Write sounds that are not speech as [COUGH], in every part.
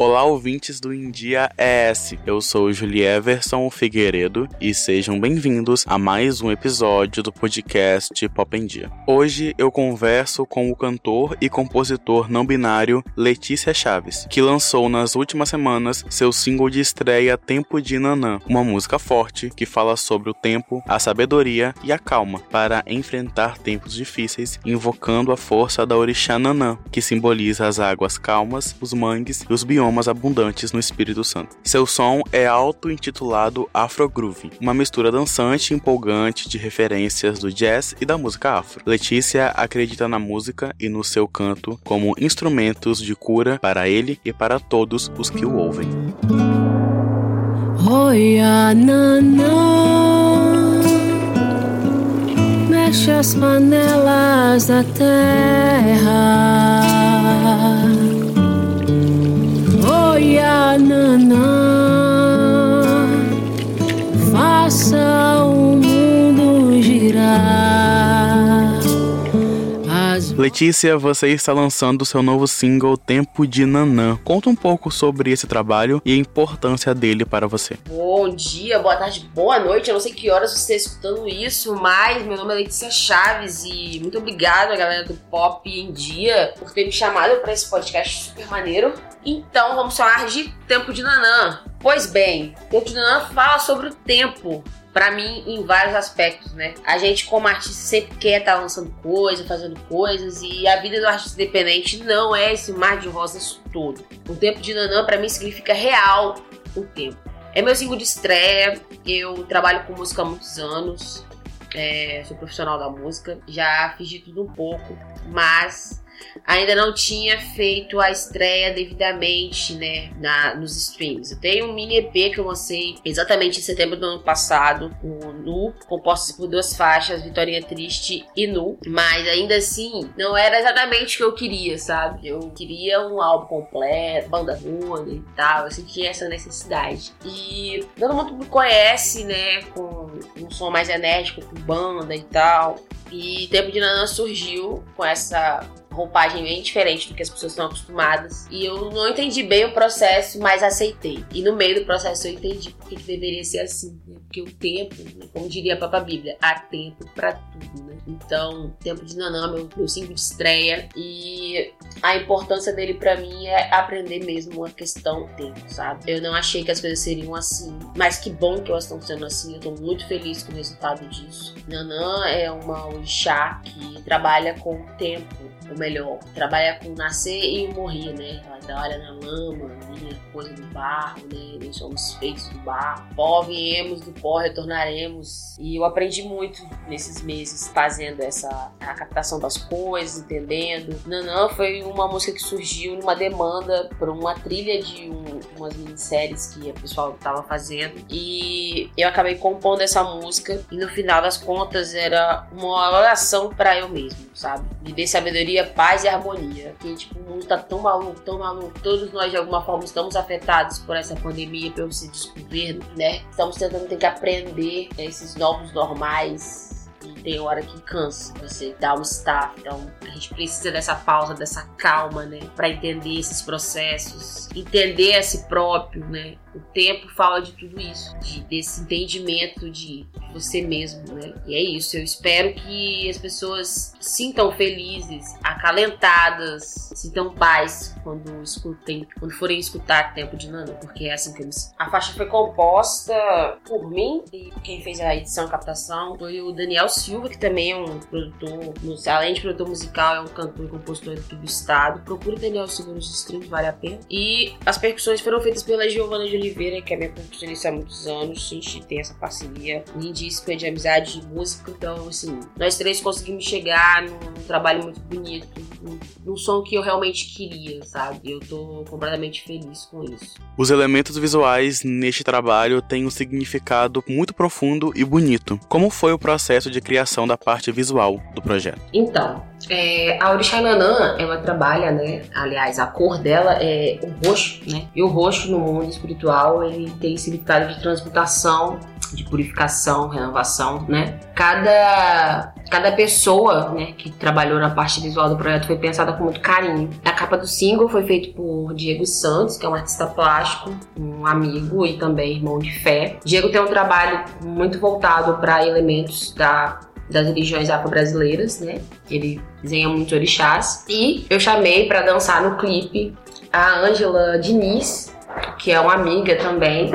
Olá, ouvintes do India ES. Eu sou Julieverson Figueiredo e sejam bem-vindos a mais um episódio do podcast Pop em Dia. Hoje eu converso com o cantor e compositor não binário Letícia Chaves, que lançou nas últimas semanas seu single de estreia Tempo de Nanã, uma música forte que fala sobre o tempo, a sabedoria e a calma para enfrentar tempos difíceis, invocando a força da orixá Nanã, que simboliza as águas calmas, os mangues e os biomas biomas abundantes no Espírito Santo. Seu som é auto-intitulado Afro Groove, uma mistura dançante e empolgante de referências do jazz e da música afro. Letícia acredita na música e no seu canto como instrumentos de cura para ele e para todos os que o ouvem. Oia, mexe as panelas da terra nanã, faça o mundo girar. As... Letícia, você está lançando seu novo single Tempo de Nanã. Conta um pouco sobre esse trabalho e a importância dele para você. Bom dia, boa tarde, boa noite. Eu não sei que horas você está escutando isso, mas meu nome é Letícia Chaves e muito obrigado a galera do Pop em Dia por ter me chamado para esse podcast super maneiro. Então vamos falar de Tempo de Nanã. Pois bem, Tempo de Nanã fala sobre o tempo, para mim, em vários aspectos, né? A gente, como artista, sempre quer estar tá lançando coisas, fazendo coisas, e a vida do artista independente não é esse mar de rosas todo. O tempo de Nanã, para mim, significa real o tempo. É meu single de estreia, eu trabalho com música há muitos anos, é, sou profissional da música, já fiz de tudo um pouco, mas ainda não tinha feito a estreia devidamente, né, na, nos streams. Eu tenho um mini EP que eu lancei exatamente em setembro do ano passado, o Nu, composto por duas faixas, Vitória Triste e Nu, mas ainda assim não era exatamente o que eu queria, sabe? Eu queria um álbum completo, banda toda e tal, eu sentia essa necessidade. E todo mundo me conhece, né, com um som mais enérgico, com banda e tal. E Tempo de Nanã surgiu com essa roupagem bem diferente do que as pessoas estão acostumadas. E eu não entendi bem o processo, mas aceitei. E no meio do processo eu entendi porque que deveria ser assim. Né? Porque o tempo, né? como diria a própria Bíblia, há tempo para tudo, né? Então, Tempo de Nanã, meu, meu single de estreia. E a importância dele para mim é aprender mesmo a questão tempo, sabe? Eu não achei que as coisas seriam assim. Mas que bom que elas estão sendo assim. Eu tô muito feliz com o resultado disso. Nanã é uma orixá que trabalha com o tempo ou melhor, trabalha com nascer e morrer, né? Trabalha na lama, linha, coisa do barro, né? Nós somos feitos do barro. Pó viemos, do pó retornaremos. E eu aprendi muito nesses meses fazendo essa a captação das coisas, entendendo. Nanã foi uma música que surgiu numa demanda por uma trilha de um, umas minisséries que o pessoal tava fazendo. E eu acabei compondo essa música e no final das contas era uma oração para eu mesmo, sabe? Me dê sabedoria paz e harmonia. Que, tipo, o mundo tá tão maluco, tão maluco. Todos nós, de alguma forma, estamos afetados por essa pandemia, pelo esse desgoverno, né? Estamos tentando ter que aprender esses novos normais tem hora que cansa você dá um staff. Então a gente precisa dessa pausa, dessa calma, né? Para entender esses processos, entender a si próprio, né? O tempo fala de tudo isso, de, desse entendimento de você mesmo, né? E é isso. Eu espero que as pessoas sintam felizes, acalentadas, sintam paz quando escutem, quando forem escutar Tempo de Nano, porque é assim que eles. A faixa foi composta por mim e quem fez a edição e captação foi o Daniel Silva, que também é um produtor, além de produtor musical, é um cantor e compositor aqui do estado. Procure o Daniel Silva nos streams, vale a pena. E as percussões foram feitas pela Giovana de Oliveira, que é minha percussionista há muitos anos. A gente tem essa parceria lindíssima de amizade de música. Então, assim, nós três conseguimos chegar num trabalho muito bonito, num, num som que eu realmente queria, sabe? Eu tô completamente feliz com isso. Os elementos visuais neste trabalho têm um significado muito profundo e bonito. Como foi o processo de criação da parte visual do projeto? Então, é, a Orixá Nanã, ela trabalha, né? Aliás, a cor dela é o roxo, né? E o roxo no mundo espiritual, ele tem significado de transmutação de purificação, renovação, né? Cada cada pessoa, né, que trabalhou na parte visual do projeto foi pensada com muito carinho. A capa do single foi feita por Diego Santos, que é um artista plástico, um amigo e também irmão de fé. Diego tem um trabalho muito voltado para elementos da das religiões afro-brasileiras, né? Ele desenha muitos orixás. E eu chamei para dançar no clipe a Ângela Diniz, que é uma amiga também,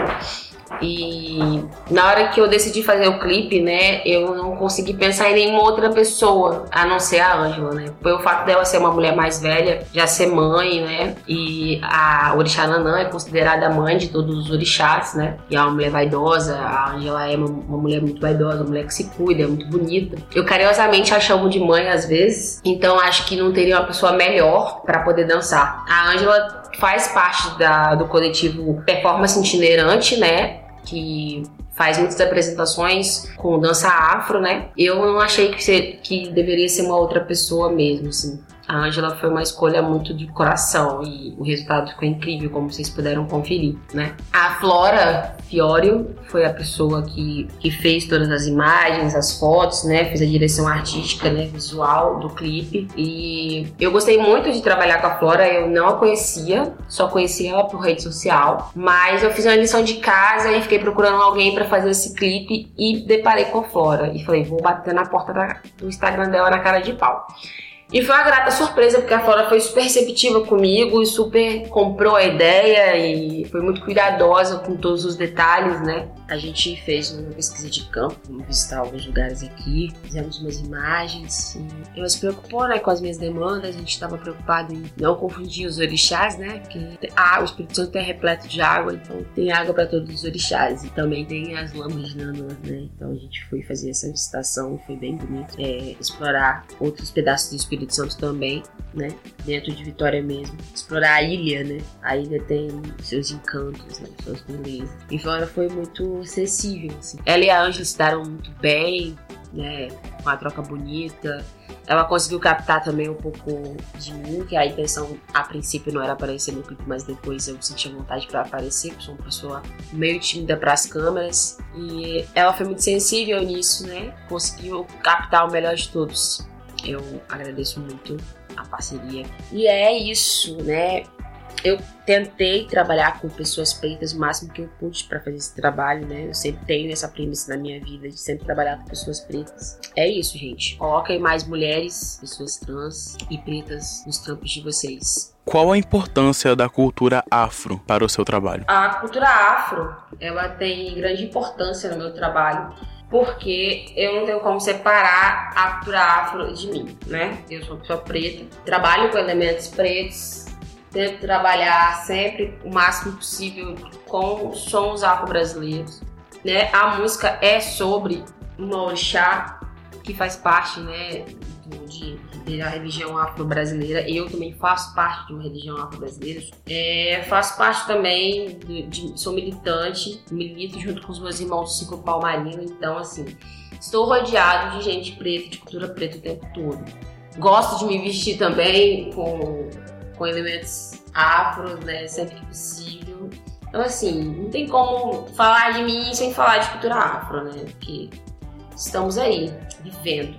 e na hora que eu decidi fazer o clipe, né, eu não consegui pensar em nenhuma outra pessoa a não ser a Ângela, né? Foi o fato dela ser uma mulher mais velha, já ser mãe, né? E a Orixá Nanã é considerada a mãe de todos os orixás, né? E é uma mulher vaidosa, a Ângela é uma, uma mulher muito vaidosa, uma mulher que se cuida, é muito bonita. Eu carinhosamente a chamo de mãe às vezes, então acho que não teria uma pessoa melhor para poder dançar. A Ângela faz parte da, do coletivo Performance Itinerante, né? Que faz muitas apresentações com dança afro, né? Eu não achei que, ser, que deveria ser uma outra pessoa mesmo, assim. A Angela foi uma escolha muito de coração e o resultado ficou incrível, como vocês puderam conferir, né? A Flora Fiorio foi a pessoa que, que fez todas as imagens, as fotos, né? Fez a direção artística, né? Visual do clipe. E eu gostei muito de trabalhar com a Flora, eu não a conhecia, só conhecia ela por rede social, mas eu fiz uma lição de casa e fiquei procurando alguém para fazer esse clipe e deparei com a Flora. E falei, vou bater na porta da, do Instagram dela na cara de pau. E foi uma grata surpresa, porque a Flora foi super receptiva comigo e super comprou a ideia e foi muito cuidadosa com todos os detalhes, né? A gente fez uma pesquisa de campo, vamos visitar alguns lugares aqui, fizemos umas imagens e ela se preocupou né, com as minhas demandas, a gente estava preocupado em não confundir os orixás, né? Porque ah, o Espírito Santo é repleto de água, então tem água para todos os orixás e também tem as lamas de nanã, né? Então a gente foi fazer essa visitação, foi bem bonito, é, explorar outros pedaços do Espírito Santo também, né? Dentro de Vitória mesmo, explorar a ilha, né? A ilha tem seus encantos, né? Suas belezas. E fora foi muito acessível. Assim. Ela e a Ângela se deram muito bem, né? Com a troca bonita. Ela conseguiu captar também um pouco de mim, que a intenção a princípio não era aparecer no clipe, mas depois eu senti vontade para aparecer, porque sou uma pessoa meio tímida para as câmeras. E ela foi muito sensível nisso, né? Conseguiu captar o melhor de todos. Eu agradeço muito a parceria. E é isso, né? Eu tentei trabalhar com pessoas pretas o máximo que eu pude para fazer esse trabalho, né? Eu sempre tenho essa premissa na minha vida de sempre trabalhar com pessoas pretas. É isso, gente. Coloquem mais mulheres, pessoas trans e pretas nos trampos de vocês. Qual a importância da cultura afro para o seu trabalho? A cultura afro, ela tem grande importância no meu trabalho porque eu não tenho como separar a cultura afro de mim, né? Eu sou uma pessoa preta, trabalho com elementos pretos, tento trabalhar sempre o máximo possível com sons afro-brasileiros. Né? A música é sobre uma orixá que faz parte né, de, de, da religião afro-brasileira. Eu também faço parte de uma religião afro-brasileira. É, faço parte também, de, de, sou militante, milito junto com os meus irmãos do Ciclo Palmarino. Então, assim, estou rodeado de gente preta, de cultura preta o tempo todo. Gosto de me vestir também com com elementos afros, né, sempre que possível. Então, assim, não tem como falar de mim sem falar de cultura afro, né? Porque estamos aí, vivendo.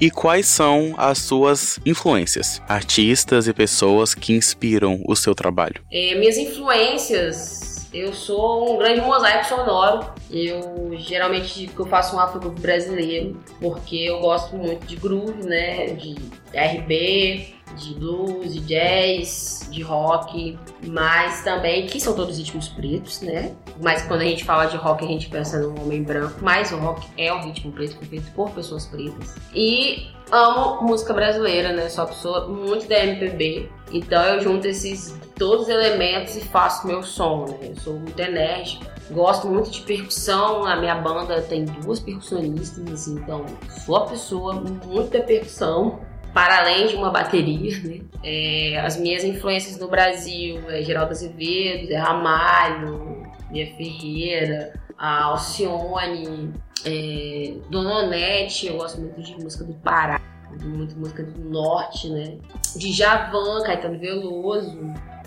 E quais são as suas influências? Artistas e pessoas que inspiram o seu trabalho? É, minhas influências, eu sou um grande mosaico sonoro. Eu geralmente digo que eu faço um afro brasileiro, porque eu gosto muito de groove, né? De RB, de blues, de jazz, de rock, mas também que são todos ritmos pretos, né? Mas quando a gente fala de rock, a gente pensa num homem branco, mas o rock é um ritmo preto feito por pessoas pretas. E amo música brasileira, né? Sou pessoa muito da MPB, então eu junto esses todos os elementos e faço meu som, né? Eu sou muito enérgica, gosto muito de percussão, a minha banda tem duas percussionistas, assim, então sou a pessoa muito da percussão para além de uma bateria, né? É, as minhas influências no Brasil é Geraldo Azevedo, Zé Ramalho, Mia Ferreira, a Alcione, é, Dona Onete, eu gosto muito de música do Pará, muito música do Norte, né? De Javan, Caetano Veloso.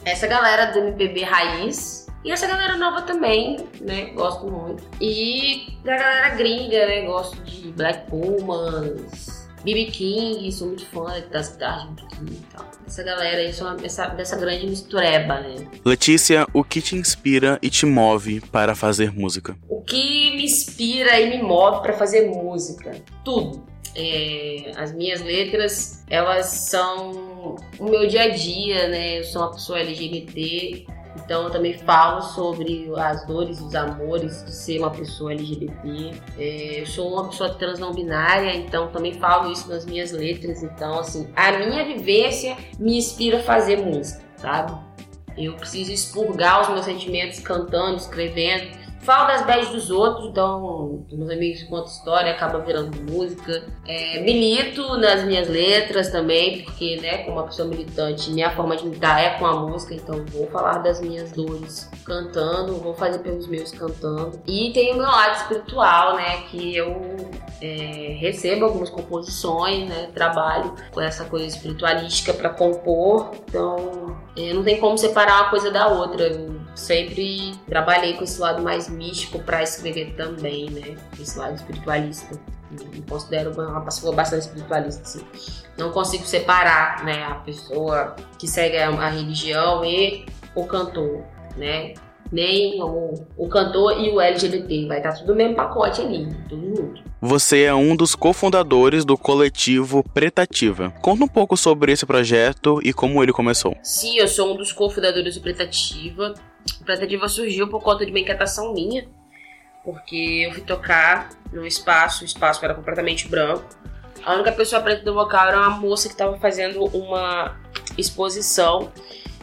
Essa galera do MPB raiz, E essa galera nova também, né? Gosto muito. E da galera gringa, né? Gosto de Black Pumas, BB King, sou muito fã das guitarras do King e tal. Essa galera aí, essa, dessa grande mistureba, né? Letícia, o que te inspira e te move para fazer música? O que me inspira e me move para fazer música? Tudo. É, as minhas letras, elas são o meu dia a dia, né? Eu sou uma pessoa LGBT, então eu também falo sobre as dores os amores de ser uma pessoa LGBT. É, eu sou uma pessoa trans não binária, então também falo isso nas minhas letras. Então, assim, a minha vivência me inspira a fazer música, sabe? Eu preciso expurgar os meus sentimentos cantando, escrevendo. Falo das bads dos outros, então meus amigos contam história, acaba virando música. É, milito nas minhas letras também, porque, né, como uma pessoa militante, minha forma de militar é com a música, então vou falar das minhas dores cantando, vou fazer pelos meus cantando. E tem o meu lado espiritual, né, que eu é, recebo algumas composições, né, trabalho com essa coisa espiritualística para compor, então é, não tem como separar uma coisa da outra. Eu sempre trabalhei com esse lado mais místico para escrever também, né? Esse lado espiritualista. Me considero uma pessoa bastante espiritualista, assim. Não consigo separar, né, a pessoa que segue a religião e o cantor, né? Nem o, o cantor e o LGBT. Vai estar tudo no mesmo pacote ali, tudo junto. Você é um dos cofundadores do coletivo Pretativa. Conta um pouco sobre esse projeto e como ele começou. Sim, eu sou um dos cofundadores do Pretativa. O Pretativa surgiu por conta de uma inquietação minha, porque eu fui tocar num espaço, o espaço era completamente branco. A única pessoa preta do local era uma moça que estava fazendo uma exposição.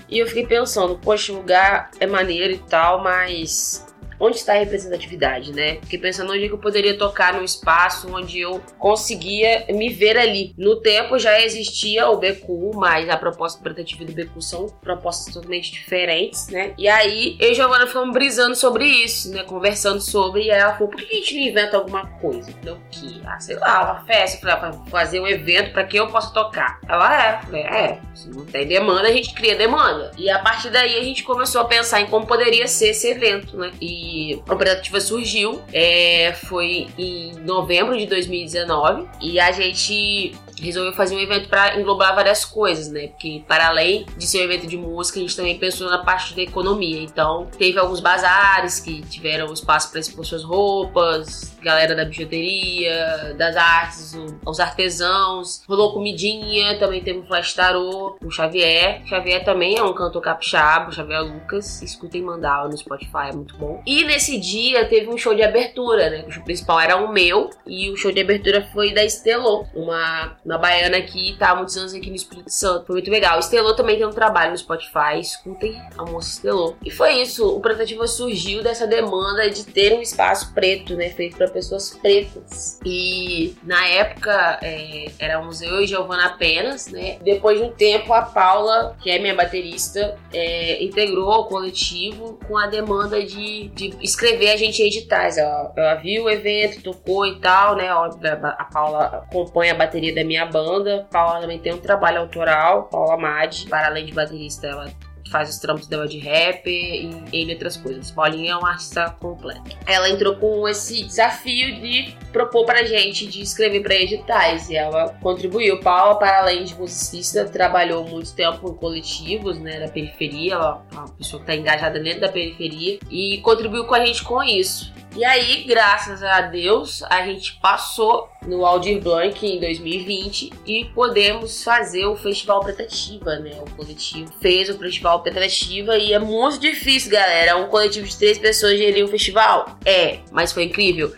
E eu fiquei pensando, poxa, o lugar é maneiro e tal, mas onde está a representatividade, né? Fiquei pensando onde é eu poderia tocar num espaço onde eu conseguia me ver ali. No tempo já existia o BQ, mas a proposta representativa do BQ são propostas totalmente diferentes, né? E aí eu e Giovana ficamos brisando sobre isso, né? Conversando sobre, e ela falou, por que a gente não inventa alguma coisa? Eu o que? Ah, sei lá, uma festa, pra fazer um evento para que eu possa tocar. Ela é, falei, é, se não tem demanda, a gente cria demanda. E a partir daí a gente começou a pensar em como poderia ser esse evento, né? E a Operativa surgiu, é, foi em novembro de 2019 e a gente resolveu fazer um evento para englobar várias coisas, né? Porque para além de ser um evento de música, a gente também pensou na parte da economia. Então, teve alguns bazares que tiveram espaço para expor suas roupas, galera da bijuteria, das artes, os artesãos, rolou comidinha, também teve um flash tarô, o Xavier. Xavier também é um cantor capixaba, Xavier Lucas. Escutem Mandala no Spotify, é muito bom. E nesse dia teve um show de abertura, né? O show principal era o meu e o show de abertura foi da Estelô, uma na baiana que tá há muitos anos aqui no Espírito Santo. Foi muito legal. Estelô também tem um trabalho no Spotify. Escutem a moça Estelô. E foi isso. O Pretativa surgiu dessa demanda de ter um espaço preto, né? Feito para pessoas pretas. E na época é, éramos eu e Giovana apenas, né? Depois de um tempo, a Paula, que é minha baterista, é, integrou o coletivo com a demanda de, de escrever a gente em editais. Ela, ela viu o evento, tocou e tal, né? A Paula acompanha a bateria da minha banda. Paula também tem um trabalho autoral, Paula Madi. Para além de baterista, ela faz os trampos dela de rap e entre outras coisas. Paulinha é uma artista completa. Ela entrou com esse desafio de propor pra gente de escrever para editais e ela contribuiu. Paula, para além de musicista, trabalhou muito tempo em coletivos, né, da periferia, ela é uma pessoa que tá engajada dentro da periferia e contribuiu com a gente com isso. E aí, graças a Deus, a gente passou no Aldir Blanc em 2020 e podemos fazer o Festival Pretativa, né? O coletivo fez o Festival Pretativa e é muito difícil, galera. Um coletivo de três pessoas gerir um festival? É, mas foi incrível.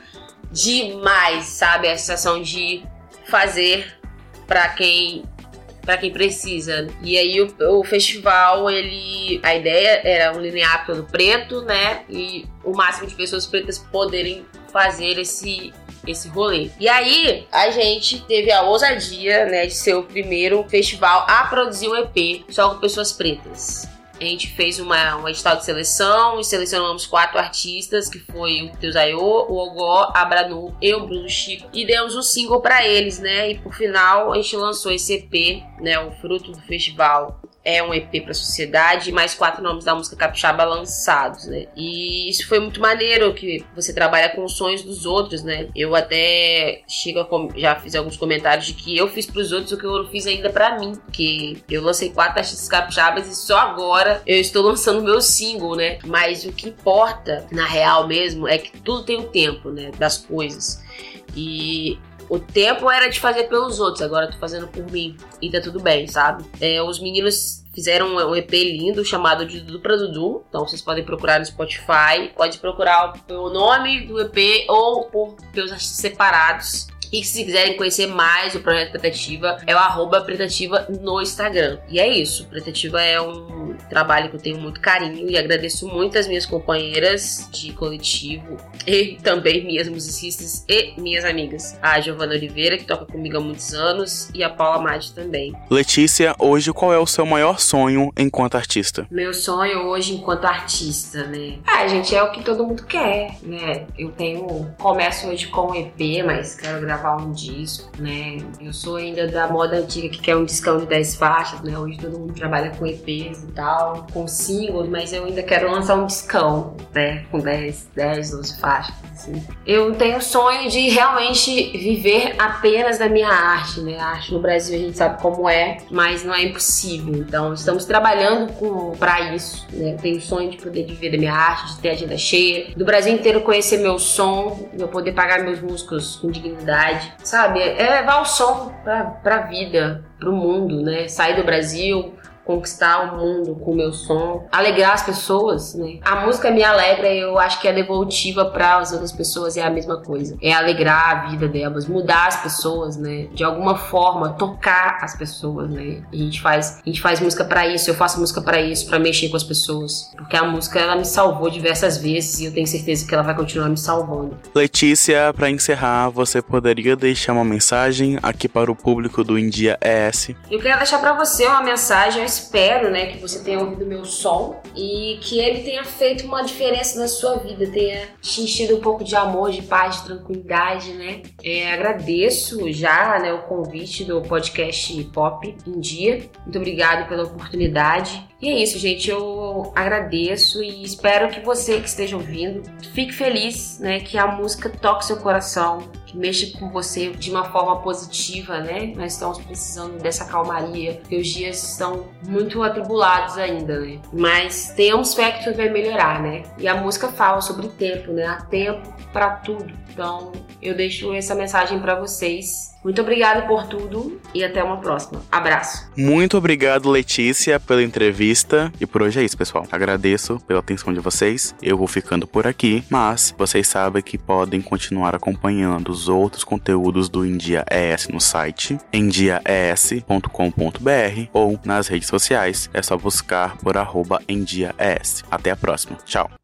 Demais, sabe? A sensação de fazer para quem para quem precisa. E aí o, o, festival, ele. A ideia era um linear todo preto, né? E o máximo de pessoas pretas poderem fazer esse. Esse rolê. E aí, a gente teve a ousadia, né, de ser o primeiro festival a produzir um EP só com pessoas pretas. A gente fez uma, uma edital de seleção e selecionamos quatro artistas, que foi o Teusayo, o Ogó, a Branu e o Bruno Chico. E demos um single para eles, né? E por final a gente lançou esse EP, né? O fruto do festival é um EP pra sociedade e mais quatro nomes da música capixaba lançados, né? E isso foi muito maneiro, que você trabalha com os sonhos dos outros, né? Eu até chego a, já fiz alguns comentários de que eu fiz pros outros o que eu não fiz ainda para mim, que eu lancei quatro artistas capixabas e só agora eu estou lançando meu single, né? Mas o que importa, na real mesmo, é que tudo tem o um tempo, né? Das coisas. E o tempo era de fazer pelos outros, agora eu tô fazendo por mim. E tá tudo bem, sabe? É, os meninos fizeram um EP lindo chamado de Dudu pra Dudu. Então vocês podem procurar no Spotify. Pode procurar pelo nome do EP ou por pelos separados. E se quiserem conhecer mais o projeto Pretativa, é o arroba Pretativa no Instagram. E é isso. Pretativa é um trabalho que eu tenho muito carinho e agradeço muito as minhas companheiras de coletivo e [LAUGHS] também minhas musicistas e minhas amigas. A Giovana Oliveira, que toca comigo há muitos anos, e a Paula Madi também. Letícia, hoje qual é o seu maior sonho enquanto artista? Meu sonho hoje enquanto artista, né? Ah, gente, é o que todo mundo quer, né? Eu tenho. Começo hoje com um EP, mas quero gravar gravar um disco, né? Eu sou ainda da moda antiga que quer um discão de 10 faixas, né? Hoje todo mundo trabalha com EPs e tal, com singles, mas eu ainda quero lançar um discão, né? Com 10, 10, 12 faixas, assim. Eu tenho o sonho de realmente viver apenas da minha arte, né? A arte no Brasil a gente sabe como é, mas não é impossível. Então, estamos trabalhando para isso, né? Eu tenho o sonho de poder viver da minha arte, de ter agenda cheia, do Brasil inteiro conhecer meu som, eu poder pagar meus músicos com dignidade sabe? É levar o som pra, pra vida, pro mundo, né? Sair do Brasil, conquistar o mundo com o meu som, alegrar as pessoas, né? A música me alegra e eu acho que é devolutiva para as outras pessoas é a mesma coisa. É alegrar a vida delas, mudar as pessoas, né? De alguma forma, tocar as pessoas, né? a gente faz, a gente faz música para isso, eu faço música para isso, para mexer com as pessoas, porque a música ela me salvou diversas vezes e eu tenho certeza que ela vai continuar me salvando. Letícia, para encerrar, você poderia deixar uma mensagem aqui para o público do India ES? Eu quero deixar para você uma mensagem espero, né, que você tenha ouvido meu som e que ele tenha feito uma diferença na sua vida, tenha te enchido um pouco de amor, de paz, de tranquilidade, né? É, agradeço já, né, o convite do podcast Pop em Dia. Muito obrigado pela oportunidade. E é isso, gente. Eu agradeço e espero que você que esteja ouvindo fique feliz, né? Que a música toque seu coração, que com você de uma forma positiva, né? Nós estamos precisando dessa calmaria, porque os dias estão muito atribulados ainda, né? Mas tenhamos fé que tudo vai melhorar, né? E a música fala sobre tempo, né? Há tempo para tudo. Então, eu deixo essa mensagem para vocês muito obrigada por tudo e até uma próxima. Abraço. Muito obrigado, Letícia, pela entrevista. E por hoje é isso, pessoal. Agradeço pela atenção de vocês. Eu vou ficando por aqui, mas vocês sabem que podem continuar acompanhando os outros conteúdos do India ES no site endiaes.com.br ou nas redes sociais. É só buscar por arroba endiaes. Até a próxima. Tchau.